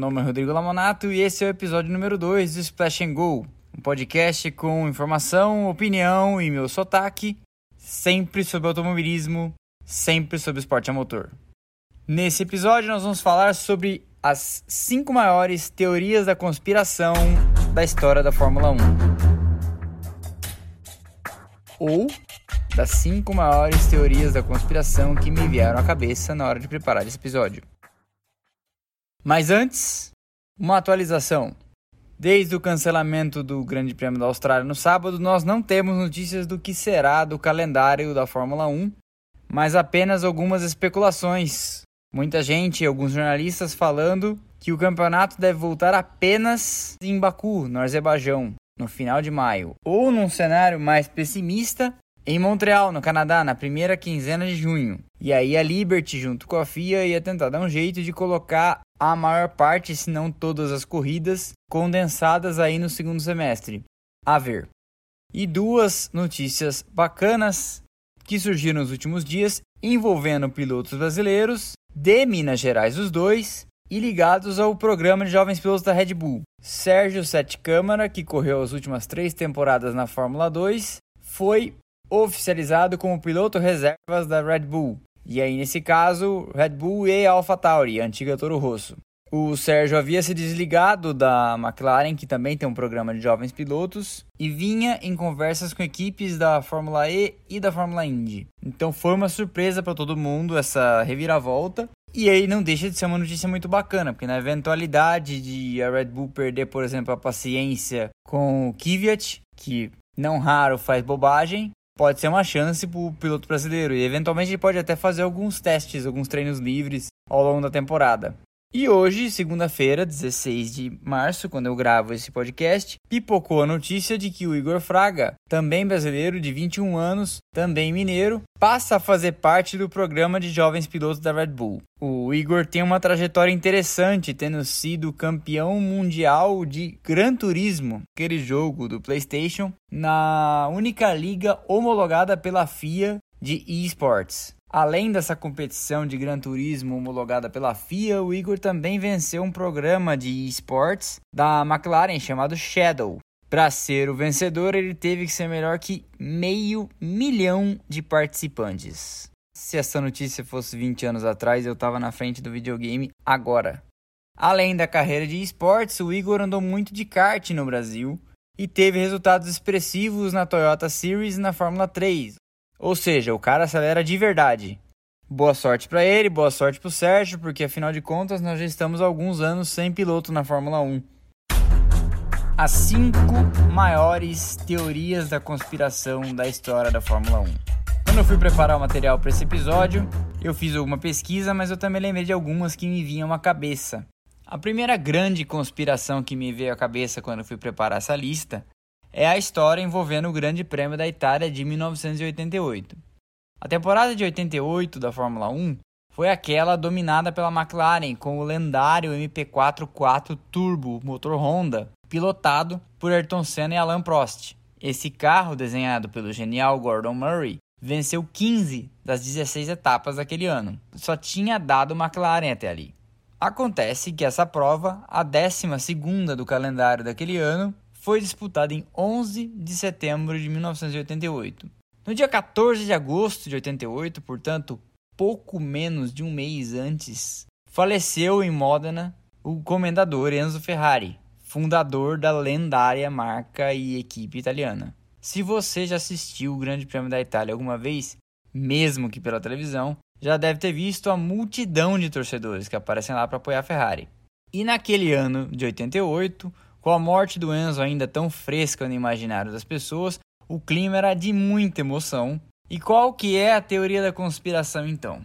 Nome é Rodrigo Lamonato e esse é o episódio número 2 do Splash and Go, um podcast com informação, opinião e meu sotaque, sempre sobre automobilismo, sempre sobre esporte a motor. Nesse episódio nós vamos falar sobre as cinco maiores teorias da conspiração da história da Fórmula 1. Ou das cinco maiores teorias da conspiração que me vieram à cabeça na hora de preparar esse episódio. Mas antes, uma atualização. Desde o cancelamento do Grande Prêmio da Austrália no sábado, nós não temos notícias do que será do calendário da Fórmula 1, mas apenas algumas especulações. Muita gente alguns jornalistas falando que o campeonato deve voltar apenas em Baku, no Azerbaijão, no final de maio. Ou num cenário mais pessimista, em Montreal, no Canadá, na primeira quinzena de junho. E aí a Liberty, junto com a FIA, ia tentar dar um jeito de colocar a maior parte, se não todas as corridas, condensadas aí no segundo semestre. A ver. E duas notícias bacanas que surgiram nos últimos dias envolvendo pilotos brasileiros de Minas Gerais os dois e ligados ao programa de jovens pilotos da Red Bull. Sérgio Sete Câmara, que correu as últimas três temporadas na Fórmula 2, foi oficializado como piloto reservas da Red Bull. E aí, nesse caso, Red Bull e AlphaTauri, antiga Toro Rosso. O Sérgio havia se desligado da McLaren, que também tem um programa de jovens pilotos, e vinha em conversas com equipes da Fórmula E e da Fórmula Indy. Então foi uma surpresa para todo mundo essa reviravolta. E aí não deixa de ser uma notícia muito bacana, porque na eventualidade de a Red Bull perder, por exemplo, a paciência com o Kvyat, que não raro faz bobagem, pode ser uma chance para o piloto brasileiro e eventualmente ele pode até fazer alguns testes, alguns treinos livres ao longo da temporada. E hoje, segunda-feira, 16 de março, quando eu gravo esse podcast, pipocou a notícia de que o Igor Fraga, também brasileiro de 21 anos, também mineiro, passa a fazer parte do programa de jovens pilotos da Red Bull. O Igor tem uma trajetória interessante, tendo sido campeão mundial de Gran Turismo, aquele jogo do PlayStation, na única liga homologada pela FIA de esports. Além dessa competição de Gran Turismo homologada pela FIA, o Igor também venceu um programa de esportes da McLaren chamado Shadow. Para ser o vencedor, ele teve que ser melhor que meio milhão de participantes. Se essa notícia fosse 20 anos atrás, eu estava na frente do videogame agora. Além da carreira de esportes, o Igor andou muito de kart no Brasil e teve resultados expressivos na Toyota Series e na Fórmula 3, ou seja, o cara acelera de verdade. Boa sorte para ele, boa sorte para o Sérgio, porque afinal de contas nós já estamos há alguns anos sem piloto na Fórmula 1. As cinco maiores teorias da conspiração da história da Fórmula 1. Quando eu fui preparar o material para esse episódio, eu fiz alguma pesquisa, mas eu também lembrei de algumas que me vinham à cabeça. A primeira grande conspiração que me veio à cabeça quando eu fui preparar essa lista é a história envolvendo o Grande Prêmio da Itália de 1988. A temporada de 88 da Fórmula 1 foi aquela dominada pela McLaren com o lendário MP4 4 Turbo motor Honda, pilotado por Ayrton Senna e Alain Prost. Esse carro, desenhado pelo genial Gordon Murray, venceu 15 das 16 etapas daquele ano. Só tinha dado McLaren até ali. Acontece que essa prova, a 12 do calendário daquele ano, foi disputada em 11 de setembro de 1988. No dia 14 de agosto de 88, portanto, pouco menos de um mês antes, faleceu em Modena o comendador Enzo Ferrari, fundador da lendária marca e equipe italiana. Se você já assistiu o Grande Prêmio da Itália alguma vez, mesmo que pela televisão, já deve ter visto a multidão de torcedores que aparecem lá para apoiar a Ferrari. E naquele ano de 88, com a morte do Enzo ainda tão fresca no imaginário das pessoas, o clima era de muita emoção. E qual que é a teoria da conspiração então?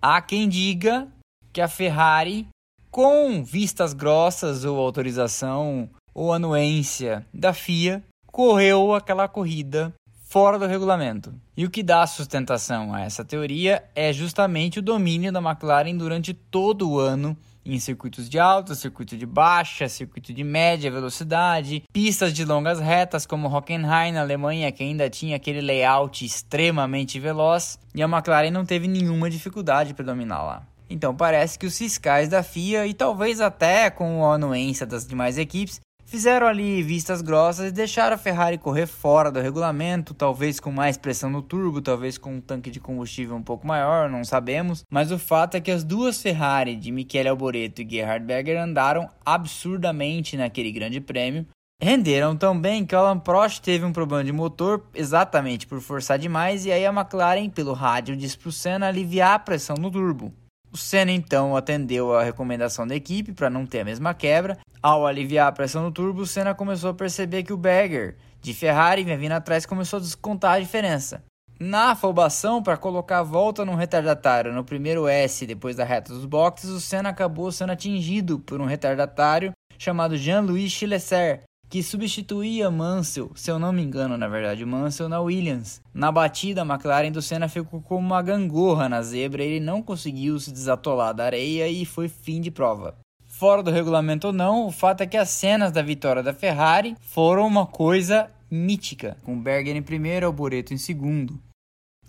Há quem diga que a Ferrari, com vistas grossas ou autorização ou anuência da FIA, correu aquela corrida fora do regulamento. E o que dá sustentação a essa teoria é justamente o domínio da McLaren durante todo o ano em circuitos de alta, circuito de baixa, circuito de média velocidade, pistas de longas retas como Hockenheim na Alemanha, que ainda tinha aquele layout extremamente veloz, e a McLaren não teve nenhuma dificuldade para dominar lá. Então parece que os fiscais da FIA e talvez até com a anuência das demais equipes fizeram ali vistas grossas e deixaram a Ferrari correr fora do regulamento, talvez com mais pressão no turbo, talvez com um tanque de combustível um pouco maior, não sabemos. Mas o fato é que as duas Ferrari de Michele Alboreto e Gerhard Berger andaram absurdamente naquele grande prêmio. Renderam tão bem que o Alan Prost teve um problema de motor exatamente por forçar demais e aí a McLaren, pelo rádio, disse para o Senna aliviar a pressão no turbo. O Senna então atendeu a recomendação da equipe para não ter a mesma quebra. Ao aliviar a pressão no turbo, o Senna começou a perceber que o Berger de Ferrari vinha vindo atrás começou a descontar a diferença. Na afobação para colocar a volta no retardatário no primeiro S depois da reta dos boxes, o Senna acabou sendo atingido por um retardatário chamado Jean-Louis Chilesser, que substituía Mansell, se eu não me engano, na verdade, Mansell na Williams. Na batida, a McLaren do Senna ficou como uma gangorra na zebra, ele não conseguiu se desatolar da areia e foi fim de prova. Fora do regulamento ou não, o fato é que as cenas da vitória da Ferrari foram uma coisa mítica, com Berger em primeiro e Alboreto em segundo.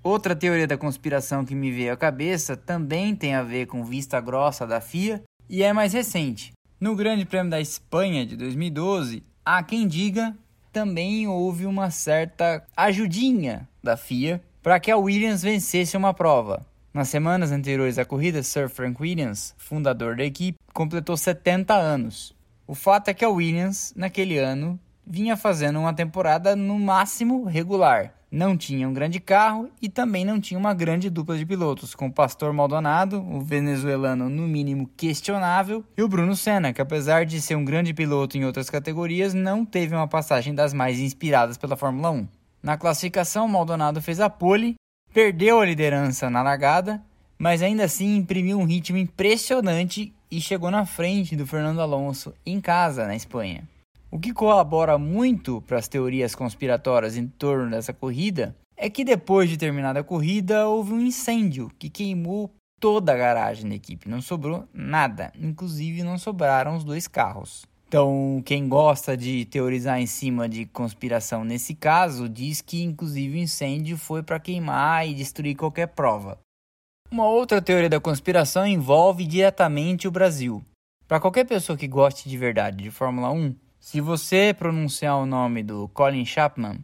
Outra teoria da conspiração que me veio à cabeça também tem a ver com vista grossa da FIA e é mais recente. No Grande Prêmio da Espanha de 2012, Há quem diga também houve uma certa ajudinha da FIA para que a Williams vencesse uma prova. Nas semanas anteriores à corrida, Sir Frank Williams, fundador da equipe, completou 70 anos. O fato é que a Williams, naquele ano, vinha fazendo uma temporada no máximo regular, não tinha um grande carro e também não tinha uma grande dupla de pilotos, com o Pastor Maldonado, o venezuelano no mínimo questionável, e o Bruno Senna, que apesar de ser um grande piloto em outras categorias, não teve uma passagem das mais inspiradas pela Fórmula 1. Na classificação, Maldonado fez a pole, perdeu a liderança na largada, mas ainda assim imprimiu um ritmo impressionante e chegou na frente do Fernando Alonso em casa, na Espanha. O que colabora muito para as teorias conspiratórias em torno dessa corrida é que depois de terminada a corrida houve um incêndio que queimou toda a garagem da equipe, não sobrou nada, inclusive não sobraram os dois carros. Então, quem gosta de teorizar em cima de conspiração nesse caso, diz que inclusive o incêndio foi para queimar e destruir qualquer prova. Uma outra teoria da conspiração envolve diretamente o Brasil. Para qualquer pessoa que goste de verdade de Fórmula 1, se você pronunciar o nome do Colin Chapman,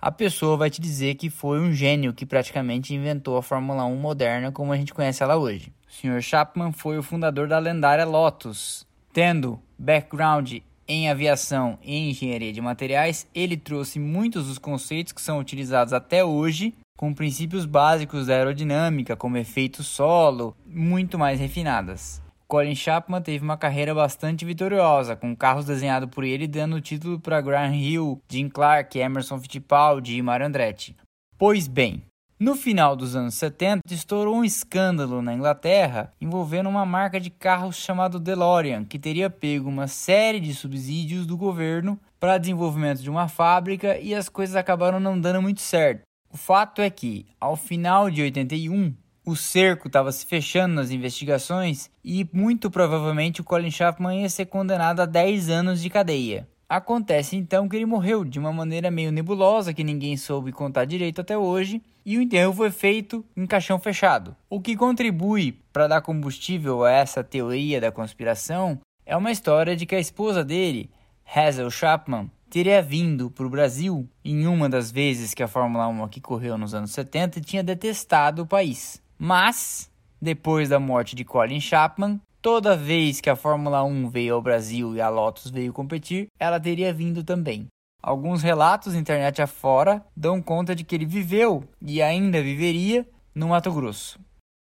a pessoa vai te dizer que foi um gênio que praticamente inventou a Fórmula 1 moderna como a gente conhece ela hoje. O Sr. Chapman foi o fundador da lendária Lotus. Tendo background em aviação e engenharia de materiais, ele trouxe muitos dos conceitos que são utilizados até hoje, com princípios básicos da aerodinâmica, como efeito solo, muito mais refinadas. Colin Chapman teve uma carreira bastante vitoriosa, com carros desenhados por ele dando o título para Graham Hill, Jim Clark, Emerson Fittipaldi e Mario Andretti. Pois bem, no final dos anos 70, estourou um escândalo na Inglaterra envolvendo uma marca de carros chamado DeLorean, que teria pego uma série de subsídios do governo para desenvolvimento de uma fábrica e as coisas acabaram não dando muito certo. O fato é que, ao final de 81, o cerco estava se fechando nas investigações e muito provavelmente o Colin Chapman ia ser condenado a 10 anos de cadeia. Acontece então que ele morreu de uma maneira meio nebulosa que ninguém soube contar direito até hoje, e o enterro foi feito em caixão fechado. O que contribui para dar combustível a essa teoria da conspiração é uma história de que a esposa dele, Hazel Chapman, teria vindo para o Brasil em uma das vezes que a Fórmula 1 aqui correu nos anos 70 e tinha detestado o país. Mas, depois da morte de Colin Chapman, toda vez que a Fórmula 1 veio ao Brasil e a Lotus veio competir, ela teria vindo também. Alguns relatos internet afora dão conta de que ele viveu e ainda viveria no Mato Grosso.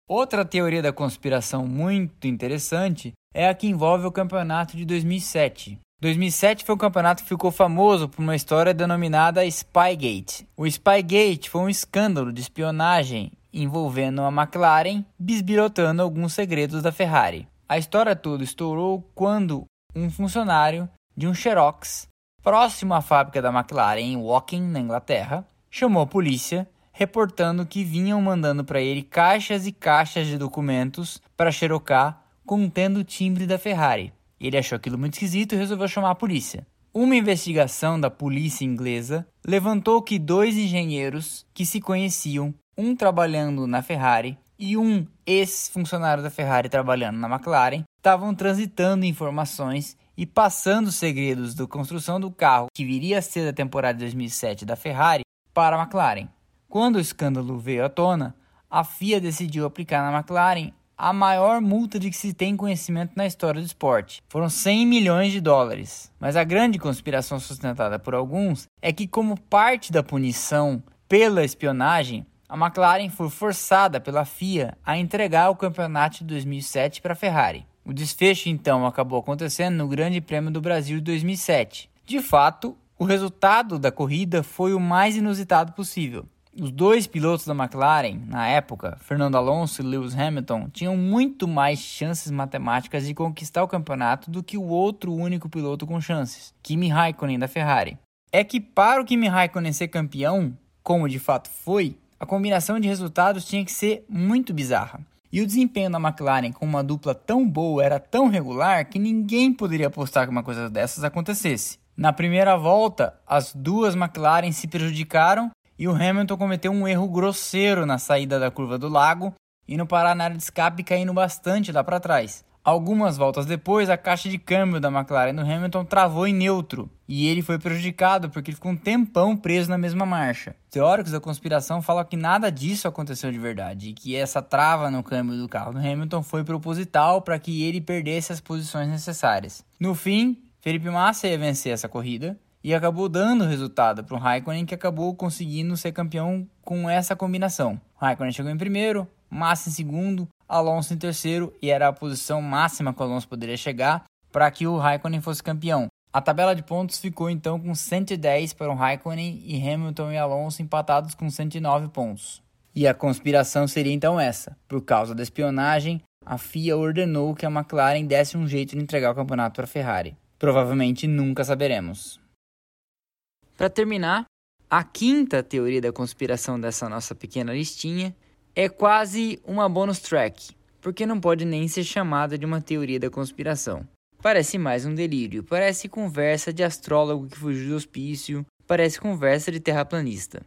Outra teoria da conspiração muito interessante é a que envolve o campeonato de 2007. 2007 foi um campeonato que ficou famoso por uma história denominada Spygate. O Spygate foi um escândalo de espionagem envolvendo a McLaren bisbilhotando alguns segredos da Ferrari. A história toda estourou quando um funcionário de um Xerox próximo à fábrica da McLaren em Woking, na Inglaterra, chamou a polícia reportando que vinham mandando para ele caixas e caixas de documentos para xerocar contendo o timbre da Ferrari. Ele achou aquilo muito esquisito e resolveu chamar a polícia. Uma investigação da polícia inglesa levantou que dois engenheiros que se conheciam um trabalhando na Ferrari e um ex-funcionários da Ferrari trabalhando na McLaren estavam transitando informações e passando segredos da construção do carro que viria a ser da temporada de 2007 da Ferrari para a McLaren. Quando o escândalo veio à tona, a FIA decidiu aplicar na McLaren a maior multa de que se tem conhecimento na história do esporte. Foram 100 milhões de dólares. Mas a grande conspiração sustentada por alguns é que, como parte da punição pela espionagem, a McLaren foi forçada pela FIA a entregar o campeonato de 2007 para a Ferrari. O desfecho então acabou acontecendo no Grande Prêmio do Brasil de 2007. De fato, o resultado da corrida foi o mais inusitado possível. Os dois pilotos da McLaren, na época, Fernando Alonso e Lewis Hamilton, tinham muito mais chances matemáticas de conquistar o campeonato do que o outro único piloto com chances, Kimi Raikkonen da Ferrari. É que para o Kimi Raikkonen ser campeão, como de fato foi, a combinação de resultados tinha que ser muito bizarra. E o desempenho da McLaren com uma dupla tão boa era tão regular que ninguém poderia apostar que uma coisa dessas acontecesse. Na primeira volta, as duas McLaren se prejudicaram e o Hamilton cometeu um erro grosseiro na saída da curva do lago, indo parar na área de escape caindo bastante lá para trás. Algumas voltas depois, a caixa de câmbio da McLaren do Hamilton travou em neutro e ele foi prejudicado porque ele ficou um tempão preso na mesma marcha. Teóricos da conspiração falam que nada disso aconteceu de verdade e que essa trava no câmbio do carro do Hamilton foi proposital para que ele perdesse as posições necessárias. No fim, Felipe Massa ia vencer essa corrida e acabou dando resultado para o Raikkonen, que acabou conseguindo ser campeão com essa combinação. Raikkonen chegou em primeiro, Massa em segundo, Alonso em terceiro, e era a posição máxima que o Alonso poderia chegar para que o Raikkonen fosse campeão. A tabela de pontos ficou então com 110 para o Raikkonen e Hamilton e Alonso empatados com 109 pontos. E a conspiração seria então essa: por causa da espionagem, a FIA ordenou que a McLaren desse um jeito de entregar o campeonato para a Ferrari. Provavelmente nunca saberemos. Para terminar, a quinta teoria da conspiração dessa nossa pequena listinha é quase uma bonus track, porque não pode nem ser chamada de uma teoria da conspiração. Parece mais um delírio, parece conversa de astrólogo que fugiu do hospício, parece conversa de terraplanista.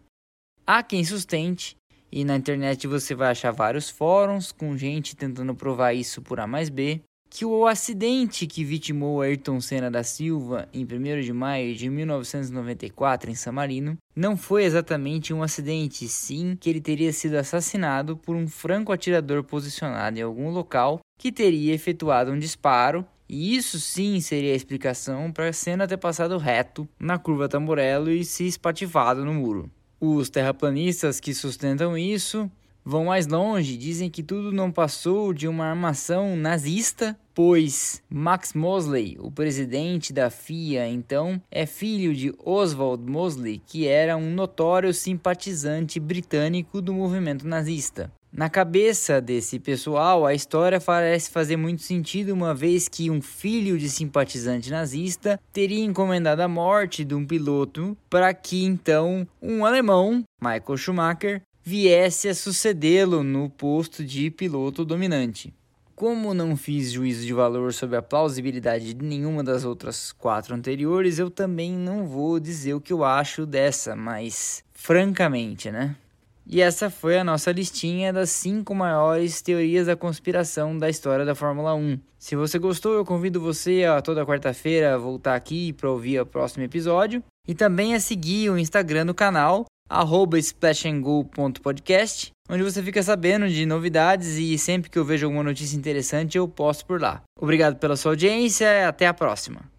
Há quem sustente, e na internet você vai achar vários fóruns com gente tentando provar isso por A mais B, que o acidente que vitimou Ayrton Senna da Silva em 1 de maio de 1994 em San Marino não foi exatamente um acidente, sim que ele teria sido assassinado por um franco atirador posicionado em algum local que teria efetuado um disparo e isso sim seria a explicação para Senna ter passado reto na curva Tamborello e se espatifado no muro. Os terraplanistas que sustentam isso vão mais longe, dizem que tudo não passou de uma armação nazista, pois Max Mosley, o presidente da FIA, então, é filho de Oswald Mosley, que era um notório simpatizante britânico do movimento nazista. Na cabeça desse pessoal, a história parece fazer muito sentido, uma vez que um filho de simpatizante nazista teria encomendado a morte de um piloto para que então um alemão, Michael Schumacher, viesse a sucedê-lo no posto de piloto dominante. Como não fiz juízo de valor sobre a plausibilidade de nenhuma das outras quatro anteriores, eu também não vou dizer o que eu acho dessa, mas francamente, né? E essa foi a nossa listinha das cinco maiores teorias da conspiração da história da Fórmula 1. Se você gostou, eu convido você a toda quarta-feira voltar aqui para ouvir o próximo episódio e também a seguir o Instagram do canal arroba splashandgo.podcast, onde você fica sabendo de novidades e sempre que eu vejo alguma notícia interessante eu posto por lá. Obrigado pela sua audiência até a próxima.